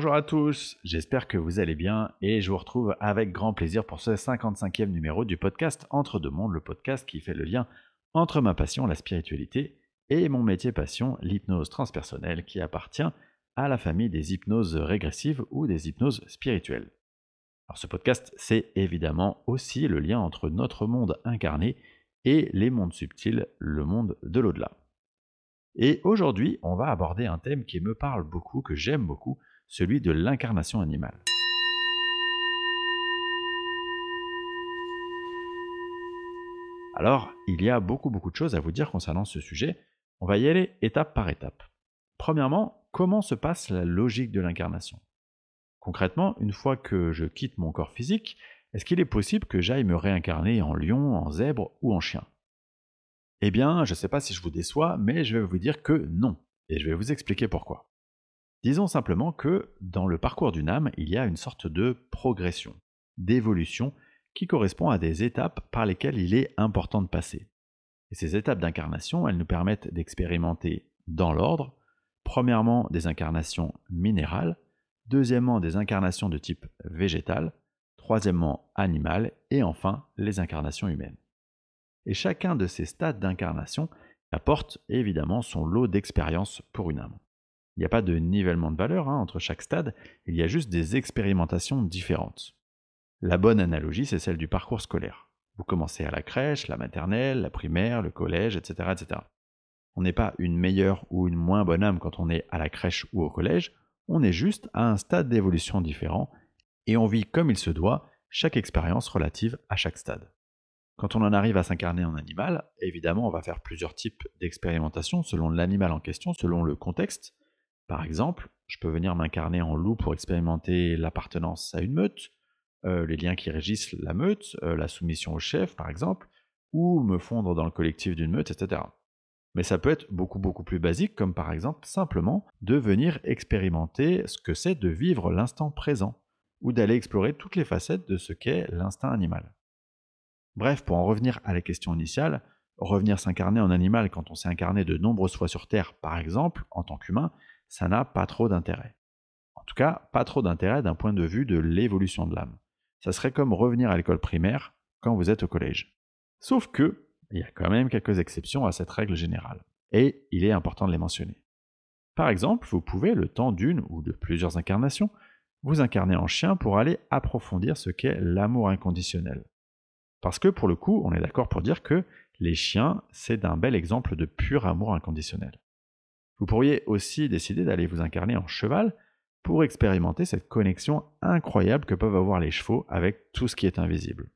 Bonjour à tous, j'espère que vous allez bien et je vous retrouve avec grand plaisir pour ce 55e numéro du podcast Entre deux mondes, le podcast qui fait le lien entre ma passion, la spiritualité, et mon métier passion, l'hypnose transpersonnelle, qui appartient à la famille des hypnoses régressives ou des hypnoses spirituelles. Alors ce podcast, c'est évidemment aussi le lien entre notre monde incarné et les mondes subtils, le monde de l'au-delà. Et aujourd'hui, on va aborder un thème qui me parle beaucoup, que j'aime beaucoup, celui de l'incarnation animale. Alors, il y a beaucoup beaucoup de choses à vous dire concernant ce sujet. On va y aller étape par étape. Premièrement, comment se passe la logique de l'incarnation? Concrètement, une fois que je quitte mon corps physique, est-ce qu'il est possible que j'aille me réincarner en lion, en zèbre ou en chien? Eh bien, je ne sais pas si je vous déçois, mais je vais vous dire que non, et je vais vous expliquer pourquoi. Disons simplement que dans le parcours d'une âme, il y a une sorte de progression, d'évolution, qui correspond à des étapes par lesquelles il est important de passer. Et ces étapes d'incarnation, elles nous permettent d'expérimenter dans l'ordre, premièrement des incarnations minérales, deuxièmement des incarnations de type végétal, troisièmement animal, et enfin les incarnations humaines. Et chacun de ces stades d'incarnation apporte évidemment son lot d'expérience pour une âme. Il n'y a pas de nivellement de valeur hein, entre chaque stade, il y a juste des expérimentations différentes. La bonne analogie, c'est celle du parcours scolaire. Vous commencez à la crèche, la maternelle, la primaire, le collège, etc. etc. On n'est pas une meilleure ou une moins bonne âme quand on est à la crèche ou au collège, on est juste à un stade d'évolution différent et on vit comme il se doit chaque expérience relative à chaque stade. Quand on en arrive à s'incarner en animal, évidemment on va faire plusieurs types d'expérimentations selon l'animal en question, selon le contexte, par exemple, je peux venir m'incarner en loup pour expérimenter l'appartenance à une meute, euh, les liens qui régissent la meute, euh, la soumission au chef, par exemple, ou me fondre dans le collectif d'une meute, etc. Mais ça peut être beaucoup beaucoup plus basique, comme par exemple simplement de venir expérimenter ce que c'est de vivre l'instant présent, ou d'aller explorer toutes les facettes de ce qu'est l'instinct animal. Bref, pour en revenir à la question initiale, revenir s'incarner en animal quand on s'est incarné de nombreuses fois sur Terre, par exemple, en tant qu'humain, ça n'a pas trop d'intérêt. En tout cas, pas trop d'intérêt d'un point de vue de l'évolution de l'âme. Ça serait comme revenir à l'école primaire quand vous êtes au collège. Sauf que, il y a quand même quelques exceptions à cette règle générale, et il est important de les mentionner. Par exemple, vous pouvez, le temps d'une ou de plusieurs incarnations, vous incarner en chien pour aller approfondir ce qu'est l'amour inconditionnel. Parce que pour le coup, on est d'accord pour dire que les chiens, c'est d'un bel exemple de pur amour inconditionnel. Vous pourriez aussi décider d'aller vous incarner en cheval pour expérimenter cette connexion incroyable que peuvent avoir les chevaux avec tout ce qui est invisible.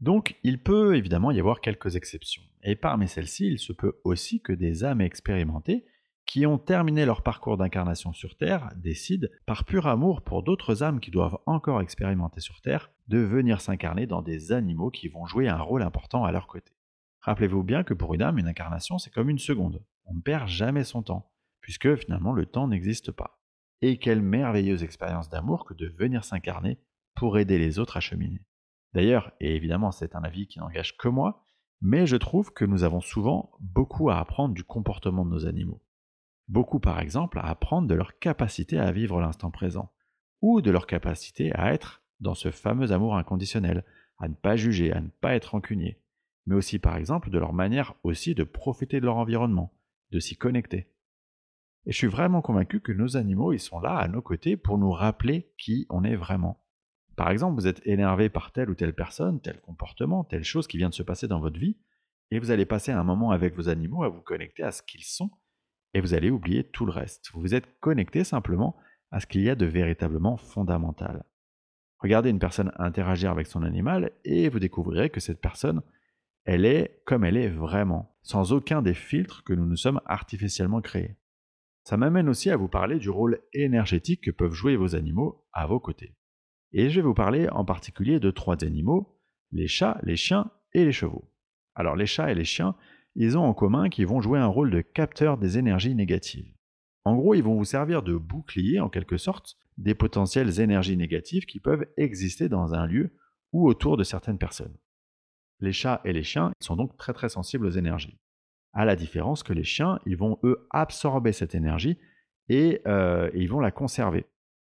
Donc il peut évidemment y avoir quelques exceptions, et parmi celles-ci, il se peut aussi que des âmes expérimentées qui ont terminé leur parcours d'incarnation sur Terre décident, par pur amour pour d'autres âmes qui doivent encore expérimenter sur Terre, de venir s'incarner dans des animaux qui vont jouer un rôle important à leur côté. Rappelez-vous bien que pour une âme, une incarnation, c'est comme une seconde. On ne perd jamais son temps, puisque finalement le temps n'existe pas. Et quelle merveilleuse expérience d'amour que de venir s'incarner pour aider les autres à cheminer. D'ailleurs, et évidemment c'est un avis qui n'engage que moi, mais je trouve que nous avons souvent beaucoup à apprendre du comportement de nos animaux. Beaucoup par exemple à apprendre de leur capacité à vivre l'instant présent, ou de leur capacité à être dans ce fameux amour inconditionnel, à ne pas juger, à ne pas être rancunier, mais aussi par exemple de leur manière aussi de profiter de leur environnement, de s'y connecter. Et je suis vraiment convaincu que nos animaux, ils sont là à nos côtés pour nous rappeler qui on est vraiment. Par exemple, vous êtes énervé par telle ou telle personne, tel comportement, telle chose qui vient de se passer dans votre vie, et vous allez passer un moment avec vos animaux à vous connecter à ce qu'ils sont, et vous allez oublier tout le reste. Vous vous êtes connecté simplement à ce qu'il y a de véritablement fondamental. Regardez une personne interagir avec son animal et vous découvrirez que cette personne, elle est comme elle est vraiment, sans aucun des filtres que nous nous sommes artificiellement créés. Ça m'amène aussi à vous parler du rôle énergétique que peuvent jouer vos animaux à vos côtés. Et je vais vous parler en particulier de trois animaux, les chats, les chiens et les chevaux. Alors les chats et les chiens, ils ont en commun qu'ils vont jouer un rôle de capteur des énergies négatives. En gros, ils vont vous servir de bouclier en quelque sorte des potentielles énergies négatives qui peuvent exister dans un lieu ou autour de certaines personnes. Les chats et les chiens sont donc très très sensibles aux énergies. À la différence que les chiens, ils vont eux absorber cette énergie et, euh, ils vont la conserver.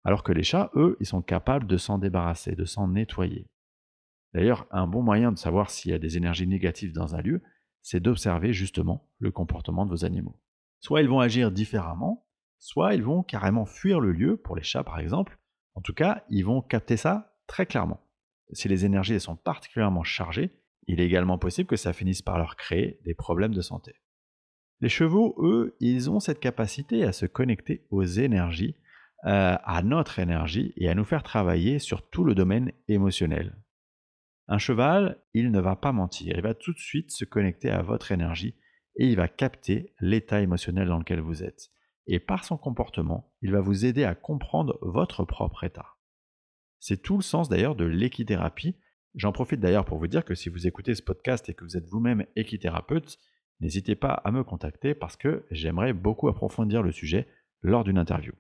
Alors que les chats, eux, ils sont capables de s'en débarrasser, de s'en nettoyer. D'ailleurs, un bon moyen de savoir s'il y a des énergies négatives dans un lieu, c'est d'observer justement le comportement de vos animaux. Soit ils vont agir différemment, soit ils vont carrément fuir le lieu, pour les chats par exemple. En tout cas, ils vont capter ça très clairement. Si les énergies sont particulièrement chargées, il est également possible que ça finisse par leur créer des problèmes de santé. Les chevaux, eux, ils ont cette capacité à se connecter aux énergies, euh, à notre énergie, et à nous faire travailler sur tout le domaine émotionnel. Un cheval, il ne va pas mentir, il va tout de suite se connecter à votre énergie et il va capter l'état émotionnel dans lequel vous êtes. Et par son comportement, il va vous aider à comprendre votre propre état. C'est tout le sens d'ailleurs de l'équithérapie. J'en profite d'ailleurs pour vous dire que si vous écoutez ce podcast et que vous êtes vous-même équithérapeute, n'hésitez pas à me contacter parce que j'aimerais beaucoup approfondir le sujet lors d'une interview.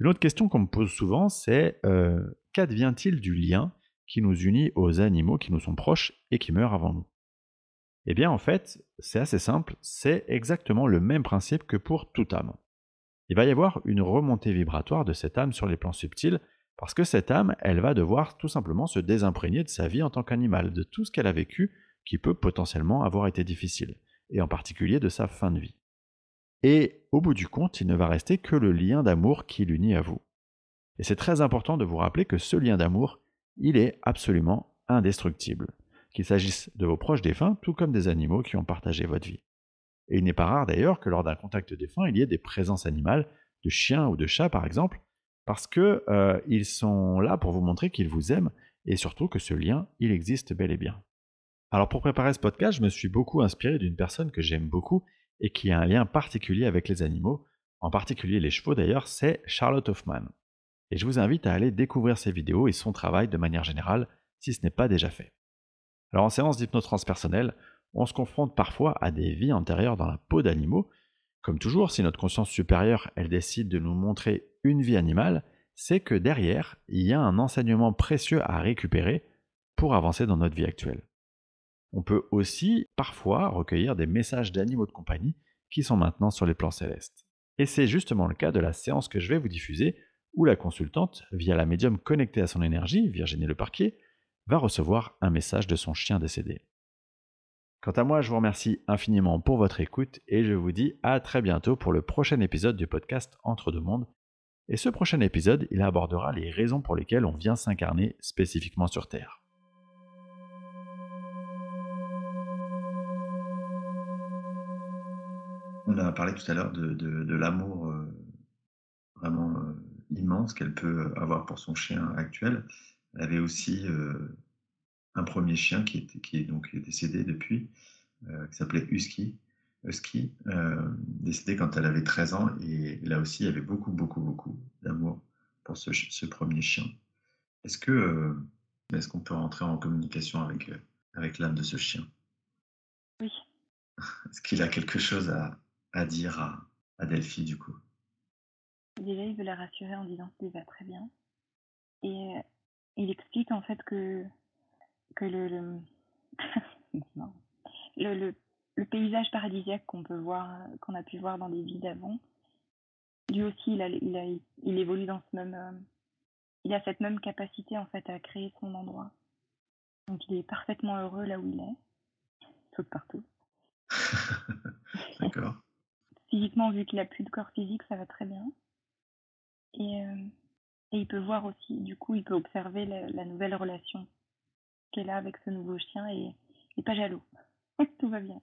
Une autre question qu'on me pose souvent, c'est euh, qu'advient-il du lien qui nous unit aux animaux qui nous sont proches et qui meurent avant nous? Eh bien en fait, c'est assez simple, c'est exactement le même principe que pour toute âme. Il va y avoir une remontée vibratoire de cette âme sur les plans subtils parce que cette âme, elle va devoir tout simplement se désimprégner de sa vie en tant qu'animal, de tout ce qu'elle a vécu qui peut potentiellement avoir été difficile, et en particulier de sa fin de vie. Et au bout du compte, il ne va rester que le lien d'amour qui l'unit à vous. Et c'est très important de vous rappeler que ce lien d'amour, il est absolument indestructible, qu'il s'agisse de vos proches défunts, tout comme des animaux qui ont partagé votre vie. Et il n'est pas rare d'ailleurs que lors d'un contact défunt, il y ait des présences animales, de chiens ou de chats par exemple, parce qu'ils euh, sont là pour vous montrer qu'ils vous aiment et surtout que ce lien, il existe bel et bien. Alors pour préparer ce podcast, je me suis beaucoup inspiré d'une personne que j'aime beaucoup et qui a un lien particulier avec les animaux, en particulier les chevaux d'ailleurs, c'est Charlotte Hoffman. Et je vous invite à aller découvrir ses vidéos et son travail de manière générale si ce n'est pas déjà fait. Alors en séance d'hypnose transpersonnelle, on se confronte parfois à des vies antérieures dans la peau d'animaux comme toujours, si notre conscience supérieure, elle décide de nous montrer une vie animale, c'est que derrière, il y a un enseignement précieux à récupérer pour avancer dans notre vie actuelle. On peut aussi parfois recueillir des messages d'animaux de compagnie qui sont maintenant sur les plans célestes. Et c'est justement le cas de la séance que je vais vous diffuser, où la consultante, via la médium connectée à son énergie, Virginie Leparquier, va recevoir un message de son chien décédé. Quant à moi, je vous remercie infiniment pour votre écoute et je vous dis à très bientôt pour le prochain épisode du podcast Entre deux mondes. Et ce prochain épisode, il abordera les raisons pour lesquelles on vient s'incarner spécifiquement sur Terre. On a parlé tout à l'heure de, l'amour euh, vraiment euh, immense qu'elle peut avoir pour son chien actuel. Elle avait aussi euh, un premier chien qui est, qui est donc décédé depuis, qui s'appelait Husky, Husky euh, décédé quand elle avait 13 ans. Et là aussi, il y avait beaucoup, beaucoup, beaucoup d'amour pour ce, ce, premier chien. Est-ce que euh, est-ce qu'on peut rentrer en communication avec, avec l'âme de ce chien? Oui. Est-ce qu'il a quelque chose à, à dire à, à Delphi du coup? Déjà, il veut la rassurer en disant qu'il va très bien. Et il explique en fait que que le, le, le, paysage paradisiaque qu'on peut voir, qu'on a pu voir dans des vies d'avant, lui aussi, il, a, il, a, il évolue dans ce même. Euh, il a cette même capacité en fait à créer son endroit. Donc il est parfaitement heureux là où il est, saute partout. D'accord. Physiquement, vu qu'il a plus de corps physique, ça va très bien. Et, euh, et il peut voir aussi, du coup, il peut observer la nouvelle relation qu'elle a avec ce nouveau chien et, et pas jaloux. Tout va bien.